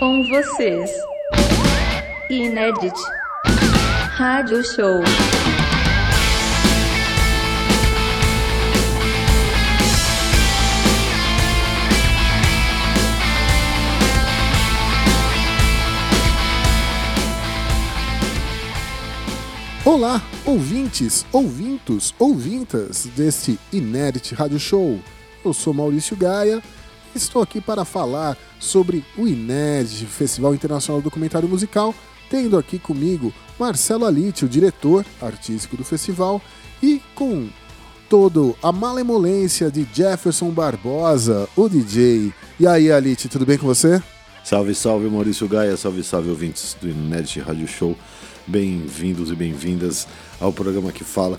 Com vocês. Inédit. Rádio Show. Olá, ouvintes, ouvintos, ouvintas deste Inert Rádio Show. Eu sou Maurício Gaia estou aqui para falar sobre o INED, Festival Internacional do Documentário Musical, tendo aqui comigo Marcelo Alite, o diretor artístico do festival, e com toda a malemolência de Jefferson Barbosa, o DJ. E aí, Alite, tudo bem com você? Salve, salve Maurício Gaia, salve, salve ouvintes do Inédit Rádio Show. Bem-vindos e bem-vindas ao programa que fala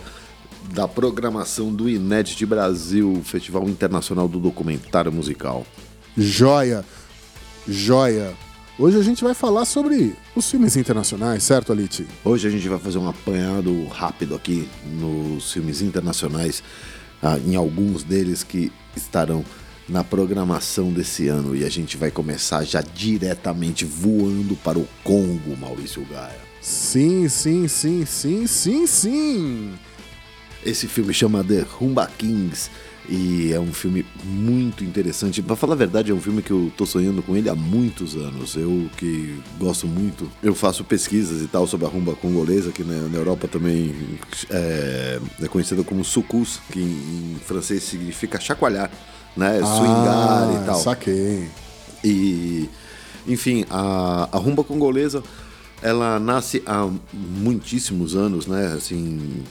da programação do Inédit Brasil, Festival Internacional do Documentário Musical. Joia, joia. Hoje a gente vai falar sobre os filmes internacionais, certo, Alite? Hoje a gente vai fazer um apanhado rápido aqui nos filmes internacionais, ah, em alguns deles que estarão na programação desse ano e a gente vai começar já diretamente voando para o Congo, Maurício Gaia. Sim, sim, sim, sim, sim, sim. Esse filme chama The Rumba Kings e é um filme muito interessante. Para falar a verdade, é um filme que eu tô sonhando com ele há muitos anos. Eu que gosto muito, eu faço pesquisas e tal sobre a rumba congolesa, que na, Europa também é, é conhecida como sucus, que em, em, francês significa chacoalhar, né? Ah, Swingar e tal. Saquei. E, enfim, a, a rumba congolesa ela nasce há muitíssimos anos, né? Assim,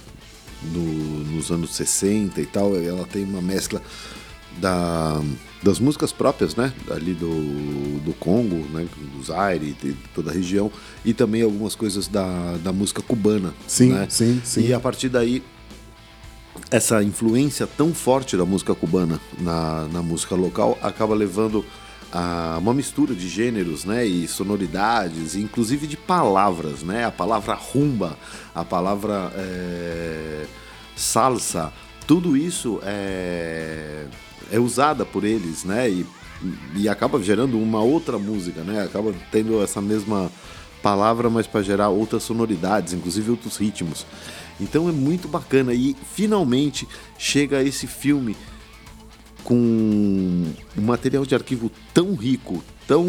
no, nos anos 60 e tal. Ela tem uma mescla da, das músicas próprias, né? Ali do, do Congo, né? Do Zaire, de toda a região. E também algumas coisas da, da música cubana. Sim, né? sim, sim. E a partir daí essa influência tão forte da música cubana na, na música local acaba levando a uma mistura de gêneros, né, e sonoridades, inclusive de palavras, né, a palavra rumba, a palavra é, salsa, tudo isso é, é usada por eles, né, e, e acaba gerando uma outra música, né, acaba tendo essa mesma palavra, mas para gerar outras sonoridades, inclusive outros ritmos. Então é muito bacana e finalmente chega esse filme com um material de arquivo tão rico, tão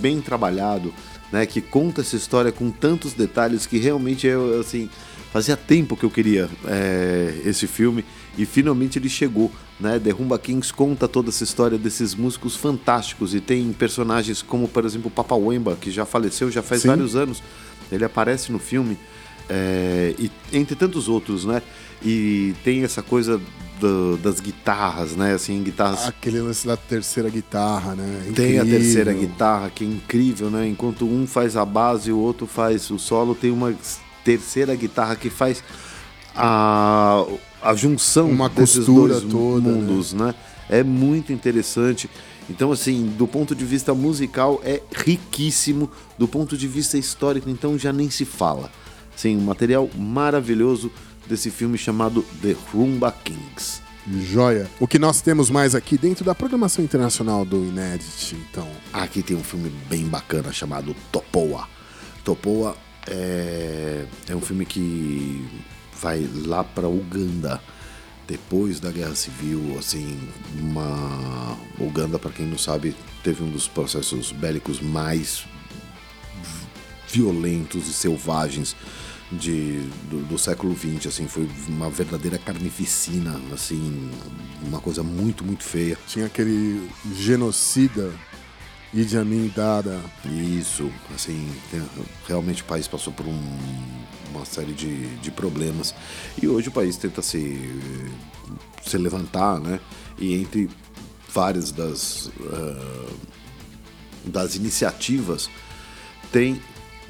bem trabalhado, né, que conta essa história com tantos detalhes que realmente eu assim fazia tempo que eu queria é, esse filme e finalmente ele chegou, né? The Rumba Kings conta toda essa história desses músicos fantásticos e tem personagens como por exemplo o Papa Wemba que já faleceu já faz Sim. vários anos, ele aparece no filme é, e entre tantos outros, né? E tem essa coisa do, das guitarras, né? Assim, guitarras. Aquele lance da terceira guitarra, né? Incrível. Tem a terceira guitarra, que é incrível, né? Enquanto um faz a base e o outro faz o solo, tem uma terceira guitarra que faz a, a junção uma desses dois toda, né? mundos, né? né? É muito interessante. Então, assim, do ponto de vista musical, é riquíssimo. Do ponto de vista histórico, então, já nem se fala. Sim, um material maravilhoso desse filme chamado The Rumba Kings. Joia. O que nós temos mais aqui dentro da programação internacional do Inédit, então? Aqui tem um filme bem bacana chamado Topoa. Topoa é, é um filme que vai lá para Uganda depois da Guerra Civil, assim, uma Uganda, para quem não sabe, teve um dos processos bélicos mais violentos e selvagens de, do, do, século XX, assim, foi uma verdadeira carnificina, assim, uma coisa muito, muito feia. Tinha aquele genocida Idi Amin Dada. Isso, assim, tem, realmente o país passou por um, uma série de, de problemas e hoje o país tenta se, se levantar, né, e entre várias das, uh, das iniciativas tem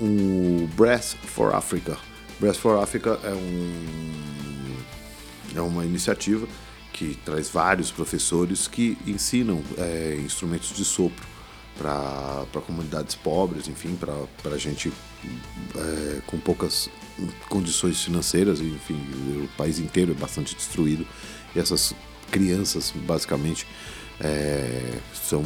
o Breath for Africa, Brass for Africa é, um, é uma iniciativa que traz vários professores que ensinam é, instrumentos de sopro para comunidades pobres, enfim, para gente é, com poucas condições financeiras, enfim, o país inteiro é bastante destruído e essas crianças, basicamente, é, são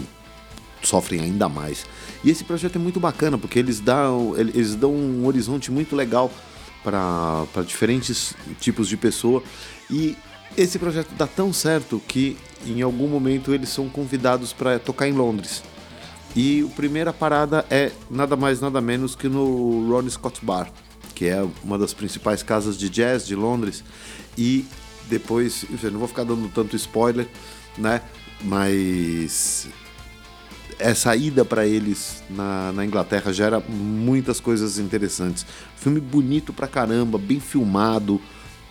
sofrem ainda mais. E esse projeto é muito bacana, porque eles dão, eles dão um horizonte muito legal para diferentes tipos de pessoa. E esse projeto dá tão certo que em algum momento eles são convidados para tocar em Londres. E a primeira parada é nada mais nada menos que no Ronnie Scott Bar, que é uma das principais casas de jazz de Londres. E depois, eu não vou ficar dando tanto spoiler, né? Mas essa ida para eles na, na, Inglaterra gera muitas coisas interessantes. Filme bonito pra caramba, bem filmado,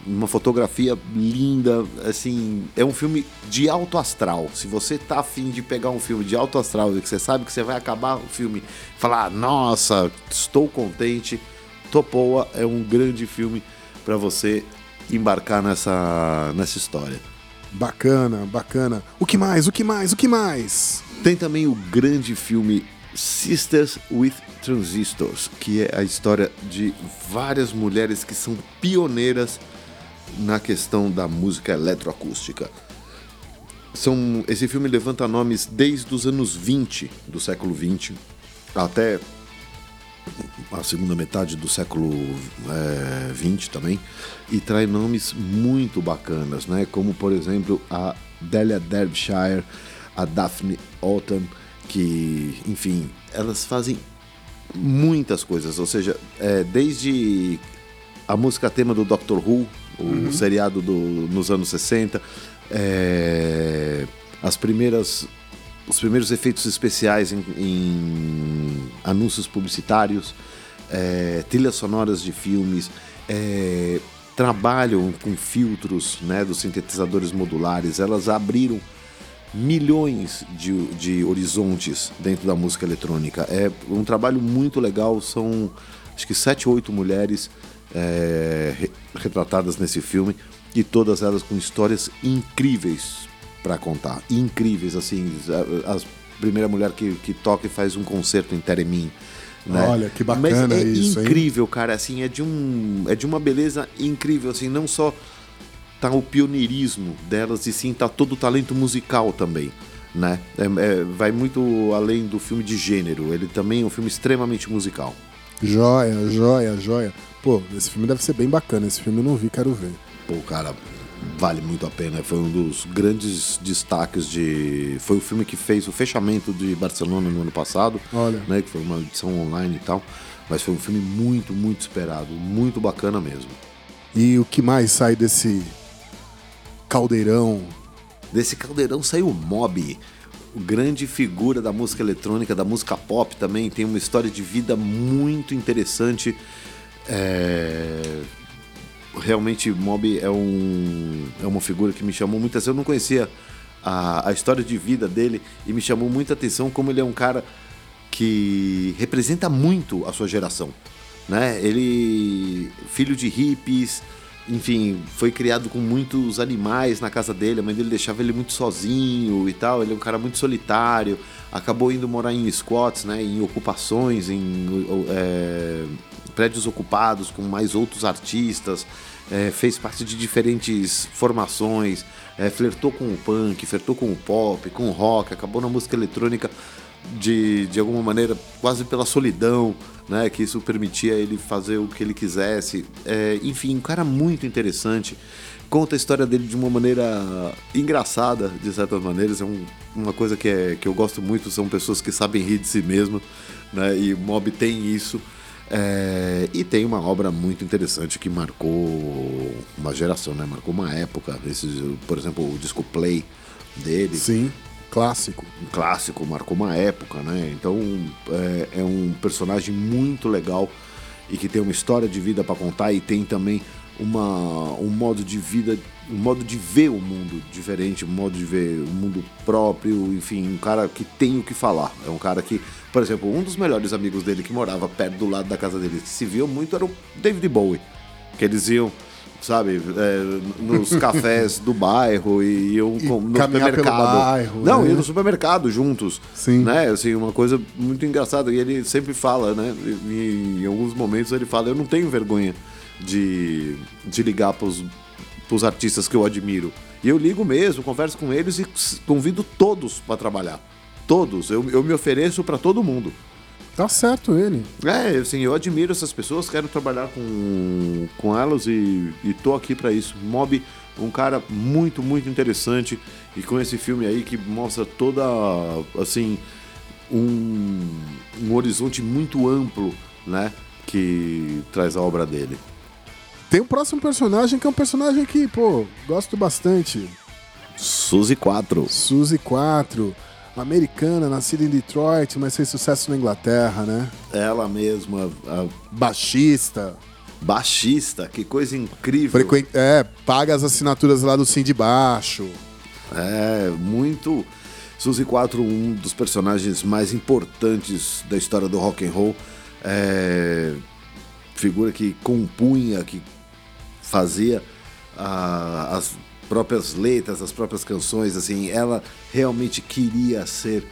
uma fotografia linda, assim, é um filme de alto astral. Se você tá afim de pegar um filme de alto astral e que você sabe que você vai acabar o filme falar, nossa, estou contente, Topoa é um grande filme para você embarcar nessa, nessa história. Bacana, bacana. O que mais? O que mais? O que mais? Tem também o grande filme Sisters with Transistors, que é a história de várias mulheres que são pioneiras na questão da música eletroacústica. São, esse filme levanta nomes desde os anos 20 do século 20 até a segunda metade do século é, 20 também e traz nomes muito bacanas, né? Como por exemplo a Delia Derbyshire, a Daphne Autumn, que enfim elas fazem muitas coisas, ou seja, é, desde a música tema do Doctor Who, o uhum. seriado do, nos anos 60, é, as primeiras os primeiros efeitos especiais em, em anúncios publicitários, é, trilhas sonoras de filmes, é, trabalham com filtros né, dos sintetizadores modulares, elas abriram milhões de, de horizontes dentro da música eletrônica. É um trabalho muito legal, são acho que sete ou oito mulheres é, retratadas nesse filme e todas elas com histórias incríveis para contar. Incríveis, assim, a, a, primeira mulher que, que toca e faz um concerto em Teremin. Né? Olha, que bacana Mas é isso, incrível, hein? cara, assim, é de um é de uma beleza incrível, assim, não só tá o pioneirismo delas e sim tá todo o talento musical também, né? É, é, vai muito além do filme de gênero, ele também é um filme extremamente musical. Joia, joia, joia. Pô, esse filme deve ser bem bacana. Esse filme eu não vi, quero ver. Pô, cara, vale muito a pena. Foi um dos grandes destaques de. Foi o filme que fez o fechamento de Barcelona no ano passado. Olha. Né, que foi uma edição online e tal. Mas foi um filme muito, muito esperado. Muito bacana mesmo. E o que mais sai desse caldeirão? Desse caldeirão saiu o Mob. Grande figura da música eletrônica, da música pop também. Tem uma história de vida muito interessante é... Realmente, Mob é, um, é uma figura que me chamou muitas. Eu não conhecia a, a história de vida dele e me chamou muita atenção como ele é um cara que representa muito a sua geração. Né? Ele, filho de hippies, enfim, foi criado com muitos animais na casa dele, a mãe dele deixava ele muito sozinho e tal, ele é um cara muito solitário, acabou indo morar em squats, né, em ocupações, em é, prédios ocupados com mais outros artistas, é, fez parte de diferentes formações, é, flertou com o punk, flertou com o pop, com o rock, acabou na música eletrônica de, de alguma maneira quase pela solidão, né, que isso permitia ele fazer o que ele quisesse. É, enfim, um cara muito interessante. Conta a história dele de uma maneira engraçada, de certas maneiras. É um, uma coisa que, é, que eu gosto muito, são pessoas que sabem rir de si mesmo, né, e Mob tem isso. É, e tem uma obra muito interessante que marcou uma geração, né? Marcou uma época. Esse, por exemplo, o disco Play dele. Sim, clássico. Um clássico, marcou uma época, né? Então é, é um personagem muito legal e que tem uma história de vida para contar e tem também uma, um modo de vida, um modo de ver o mundo diferente, um modo de ver o mundo próprio, enfim, um cara que tem o que falar. É um cara que por exemplo, um dos melhores amigos dele que morava perto do lado da casa dele, que se viu muito, era o David Bowie. Que eles iam, sabe, é, nos cafés do bairro e iam e no supermercado. Bairro, Não, né? iam no supermercado juntos. Sim. Né? Assim, uma coisa muito engraçada. E ele sempre fala, né? Em, em alguns momentos ele fala, eu não tenho vergonha de, de ligar pros, pros artistas que eu admiro. E eu ligo mesmo, converso com eles e convido todos para trabalhar. Todos. Eu, eu me ofereço para todo mundo. Tá certo ele. É, assim, eu admiro essas pessoas, quero trabalhar com, com elas e, e tô aqui para isso. Mob, um cara muito, muito interessante e com esse filme aí que mostra toda, assim, um, um horizonte muito amplo, né, que traz a obra dele. Tem o próximo personagem que é um personagem que, pô, gosto bastante. Suzy 4. Suzy 4 americana, nascida em Detroit, mas fez sucesso na Inglaterra, né? Ela mesma, a Baixista. baixista, que coisa incrível. Frequen... É, paga as assinaturas lá do Sim de Baixo. É, muito. Suzy 4, um dos personagens mais importantes da história do rock and roll. É, figura que compunha, que fazia as próprias letras, as próprias canções, assim, ela realmente queria ser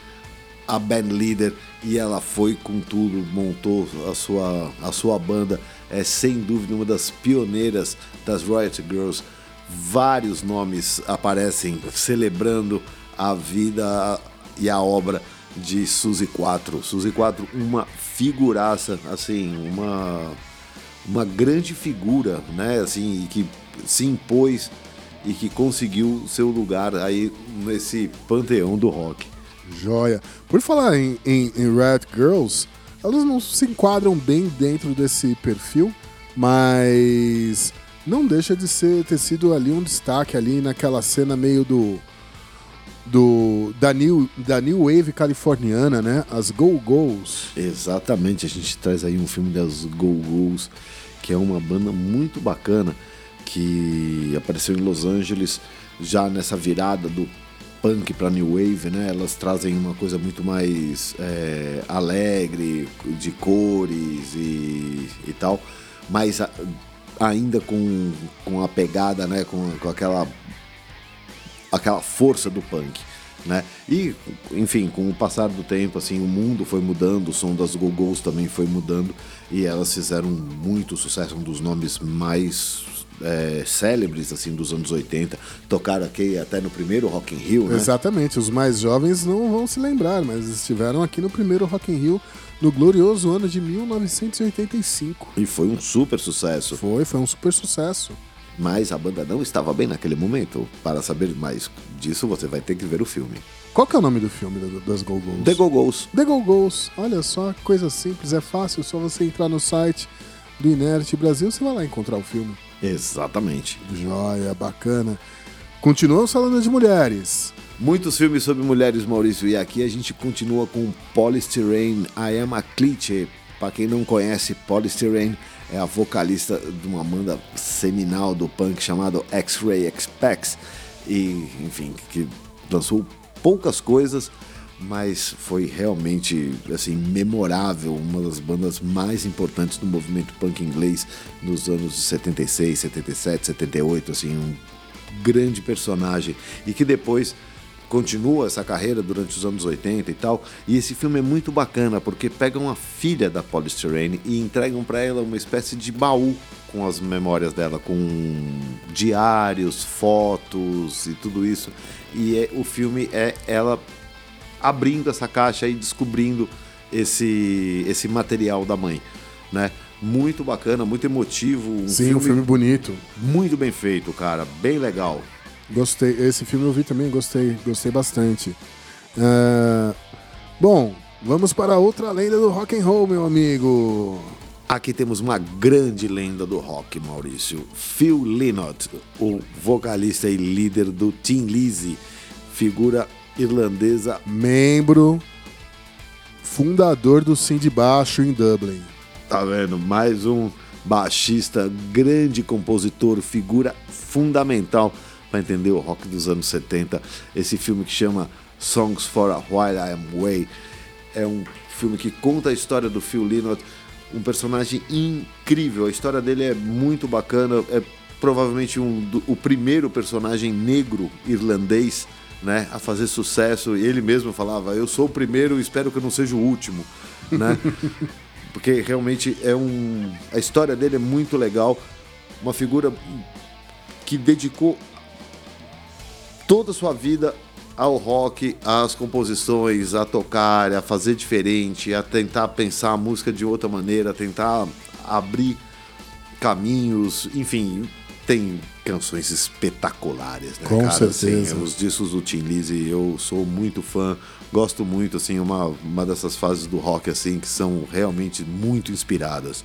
a band leader e ela foi com tudo, montou a sua, a sua banda, é sem dúvida uma das pioneiras das Riot Girls. Vários nomes aparecem celebrando a vida e a obra de Suzy 4. Suzy 4, uma figuraça, assim, uma uma grande figura, né, assim, que se impôs e que conseguiu seu lugar aí nesse panteão do rock. Joia. Por falar em, em, em Red Girls, elas não se enquadram bem dentro desse perfil, mas não deixa de ser ter sido ali um destaque ali naquela cena meio do do da new, da new wave californiana, né? As Go Go's. Exatamente, a gente traz aí um filme das Go Go's, que é uma banda muito bacana que apareceu em Los Angeles já nessa virada do punk para new wave, né? Elas trazem uma coisa muito mais é, alegre, de cores e, e tal, mas a, ainda com, com a pegada, né? Com, com aquela aquela força do punk. Né? E, enfim, com o passar do tempo, assim, o mundo foi mudando, o som das Go-Go's também foi mudando e elas fizeram muito sucesso, um dos nomes mais é, célebres assim dos anos 80, tocaram aqui até no primeiro Rock in Rio, né? Exatamente, os mais jovens não vão se lembrar, mas estiveram aqui no primeiro Rock in Rio no glorioso ano de 1985. E foi um super sucesso. Foi, foi um super sucesso. Mas a banda não estava bem naquele momento. Para saber mais disso, você vai ter que ver o filme. Qual que é o nome do filme das Go-Go's? The Go-Go's. The Go-Go's. Olha só, coisa simples, é fácil, só você entrar no site do Inert Brasil, você vai lá encontrar o filme. Exatamente. Joia, bacana. Continuamos falando de mulheres. Muitos filmes sobre mulheres, Maurício, e aqui a gente continua com Polystyrene, I Am a Cliché. Para quem não conhece, Polystyrene é a vocalista de uma banda seminal do punk chamado X-Ray X-Pax. E, enfim, que lançou poucas coisas, mas foi realmente assim memorável, uma das bandas mais importantes do movimento punk inglês nos anos de 76, 77, 78, assim, um grande personagem. E que depois continua essa carreira durante os anos 80 e tal. E esse filme é muito bacana porque pegam a filha da Polystyrene e entregam para ela uma espécie de baú com as memórias dela, com diários, fotos e tudo isso. E é, o filme é ela abrindo essa caixa e descobrindo esse, esse material da mãe, né? Muito bacana, muito emotivo. Um Sim, filme um filme bonito. muito bem feito, cara, bem legal. Gostei. Esse filme eu vi também, gostei. Gostei bastante. Ah, bom, vamos para outra lenda do rock and roll, meu amigo. Aqui temos uma grande lenda do rock, Maurício. Phil Lynott, o vocalista e líder do Tim Lizzy, figura irlandesa Membro fundador do Sim de Baixo em Dublin. Tá vendo? Mais um baixista, grande compositor, figura fundamental para entender o rock dos anos 70. Esse filme que chama Songs for a While I Am Away é um filme que conta a história do Phil Lynott, um personagem incrível. A história dele é muito bacana, é provavelmente um, o primeiro personagem negro irlandês né, a fazer sucesso. E ele mesmo falava: Eu sou o primeiro, espero que eu não seja o último. Né? Porque realmente é um. A história dele é muito legal. Uma figura que dedicou toda a sua vida ao rock, às composições, a tocar, a fazer diferente, a tentar pensar a música de outra maneira, a tentar abrir caminhos, enfim, tem canções espetaculares, né, Com cara? certeza. Assim, os discos do Tim Lizzy, eu sou muito fã, gosto muito, assim, uma, uma dessas fases do rock, assim, que são realmente muito inspiradas.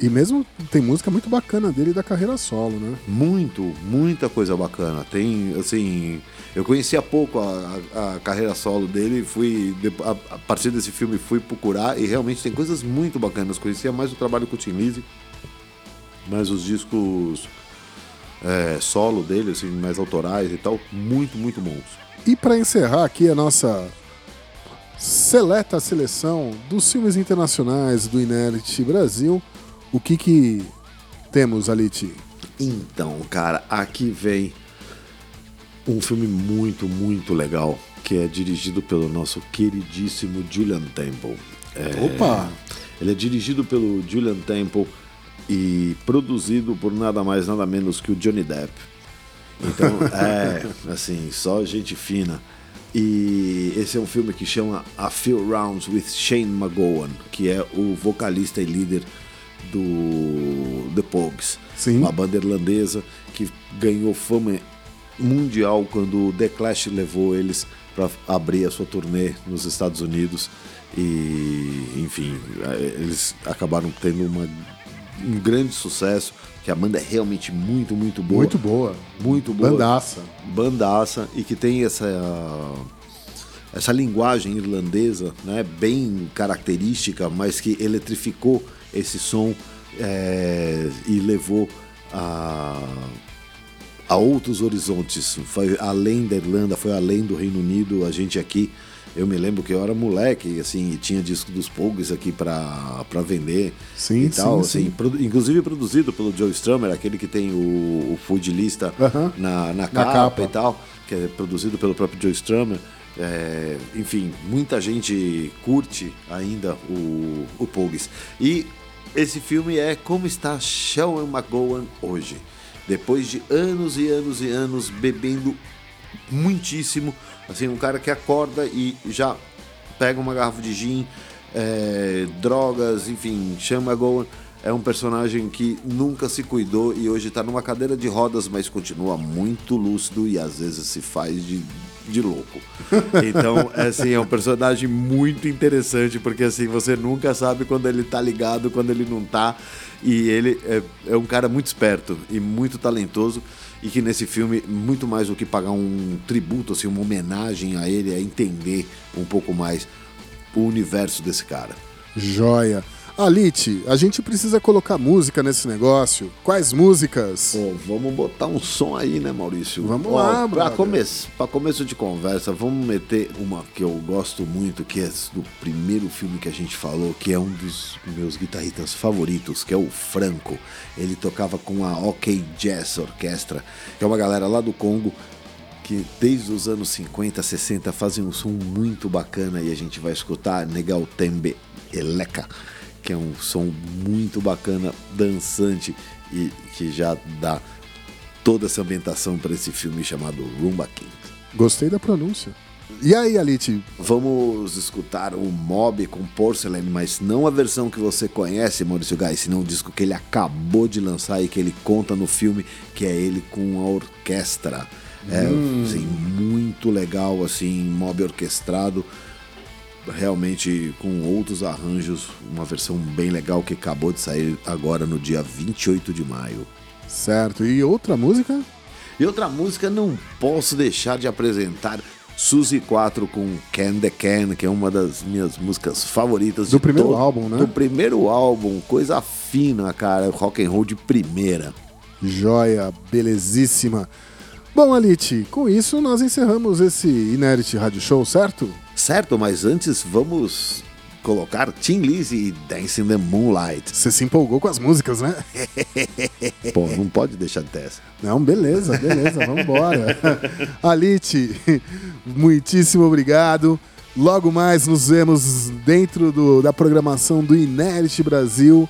E mesmo tem música muito bacana dele da carreira solo, né? Muito, muita coisa bacana. Tem, assim, eu conhecia pouco a, a- a carreira solo dele, fui, a, a partir desse filme fui procurar e realmente tem coisas muito bacanas. Conhecia mais o trabalho com o Tim Lizzy, mais os discos é, solo dele, assim, mais autorais e tal, muito, muito bons. E para encerrar aqui a nossa seleta seleção dos filmes internacionais do Inert Brasil, o que que temos, Alite? Então, cara, aqui vem um filme muito, muito legal, que é dirigido pelo nosso queridíssimo Julian Temple. É, Opa! Ele é dirigido pelo Julian Temple e produzido por nada mais, nada menos que o Johnny Depp. Então, é, assim, só gente fina. E esse é um filme que chama A Few Rounds with Shane McGowan, que é o vocalista e líder do The Pogues, Sim. uma banda irlandesa que ganhou fama mundial quando o The Clash levou eles para abrir a sua turnê nos Estados Unidos e enfim eles acabaram tendo uma, um grande sucesso que a banda é realmente muito muito boa Muito boa. muito boa Bandaça. bandaça e que tem essa essa linguagem irlandesa, né, bem característica, mas que eletrificou esse som é, e levou a, a outros horizontes. Foi além da Irlanda, foi além do Reino Unido. A gente aqui, eu me lembro que eu era moleque, assim, e tinha disco dos Pogues aqui para vender Sim, e tal, sim, assim, sim. produ- inclusive produzido pelo Joe Strummer, aquele que tem o, o food lista Aham. na, na, capa capa. e tal, que é produzido pelo próprio Joe Strummer. É, enfim, muita gente curte ainda o, o Pogues. E esse filme é como está Sean McGowan hoje. Depois de anos e anos e anos bebendo muitíssimo, assim, um cara que acorda e já pega uma garrafa de gin, é, drogas, enfim, chama Gowan. É um personagem que nunca se cuidou e hoje está numa cadeira de rodas, mas continua muito lúcido e às vezes se faz de, de louco. Então, assim, é um personagem muito interessante, porque assim, você nunca sabe quando ele tá ligado, quando ele não tá. E ele é, é um cara muito esperto e muito talentoso e que nesse filme, muito mais do que pagar um tributo, assim, uma homenagem a ele, é entender um pouco mais o universo desse cara. Joia. Alite, a gente precisa colocar música nesse negócio. Quais músicas? Pô, vamos botar um som aí, né, Maurício? Vamos Ó, lá, pra, brother. começo, pra começo de conversa, vamos meter uma que eu gosto muito, que é do primeiro filme que a gente falou, que é um dos meus guitarristas favoritos, que é o Franco. Ele tocava com a OK Jazz Orquestra, que é uma galera lá do Congo que desde os anos 50, 60 fazem um som muito bacana e a gente vai escutar Negal Tembe Eleka, que é um som muito bacana, dançante e que já dá toda essa ambientação para esse filme chamado Rumba King. Gostei da pronúncia. E aí, Alite? Vamos escutar o Mob com Porcelain, mas não a versão que você conhece, Maurício Gai, senão o disco que ele acabou de lançar e que ele conta no filme, que é ele com a orquestra. É assim, muito legal, assim, Mob orquestrado, realmente com outros arranjos, uma versão bem legal que acabou de sair agora no dia 28 de maio. Certo. E outra música? E outra música não posso deixar de apresentar Suzy 4 com Can the Can, que é uma das minhas músicas favoritas Do primeiro todo- álbum, né? Do primeiro álbum, coisa fina, cara, rock and roll de primeira. Joia, belezíssima. Bom, Alite, com isso nós encerramos esse Inert Rádio Show, certo? Certo, mas antes vamos colocar Tim Lizzy e Dance in the Moonlight. Você se empolgou com as músicas, né? Pô, não pode deixar de ter essa. Não, beleza, beleza, vambora. Alite, muitíssimo obrigado. Logo mais nos vemos dentro do- da programação do Inert Brasil.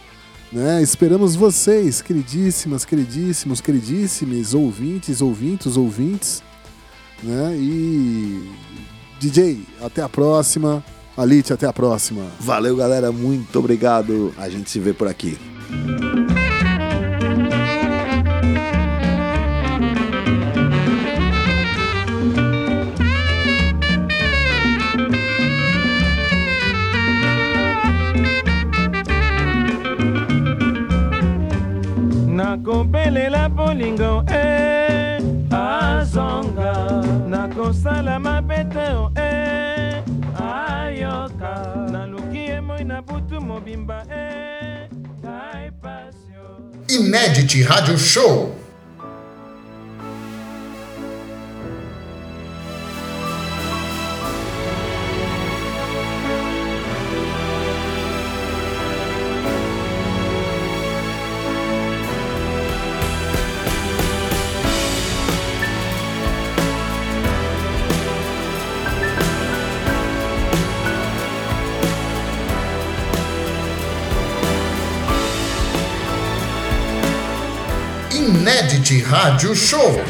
Né? Esperamos vocês, queridíssimas, queridíssimos, queridíssimes, ouvintes, ouvintos, ouvintes. né? E DJ, até a próxima. Alite, até a próxima. Valeu, galera. Muito obrigado. A gente se vê por aqui. nakobelela bolingo e azonga nakosala moi na butu mobimba e kai pasio Inédit Rádio Show. Can the can.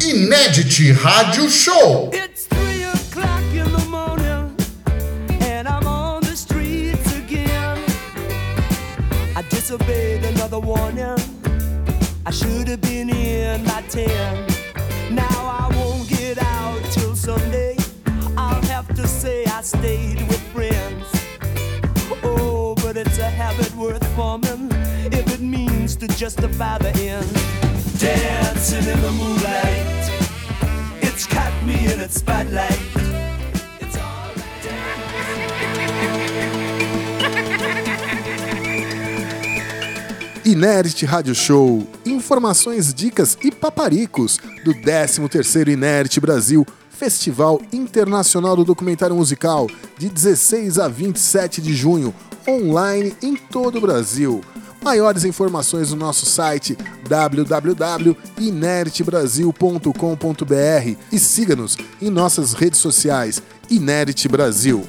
Inédit Rádio Show. Disobeyed another warning. I should have been in by ten. Now I won't get out till Sunday. I'll have to say I stayed with friends. Oh, but it's a habit worth forming if it means to justify the end. Dancing in the moonlight. It's caught me in its spotlight. Inert Rádio Show. Informações, dicas e paparicos do 13º Inert Brasil, Festival Internacional do Documentário Musical, de 16 a 27 de junho, online em todo o Brasil. Maiores informações no nosso site www.inertbrasil.com.br e siga-nos em nossas redes sociais Inert Brasil.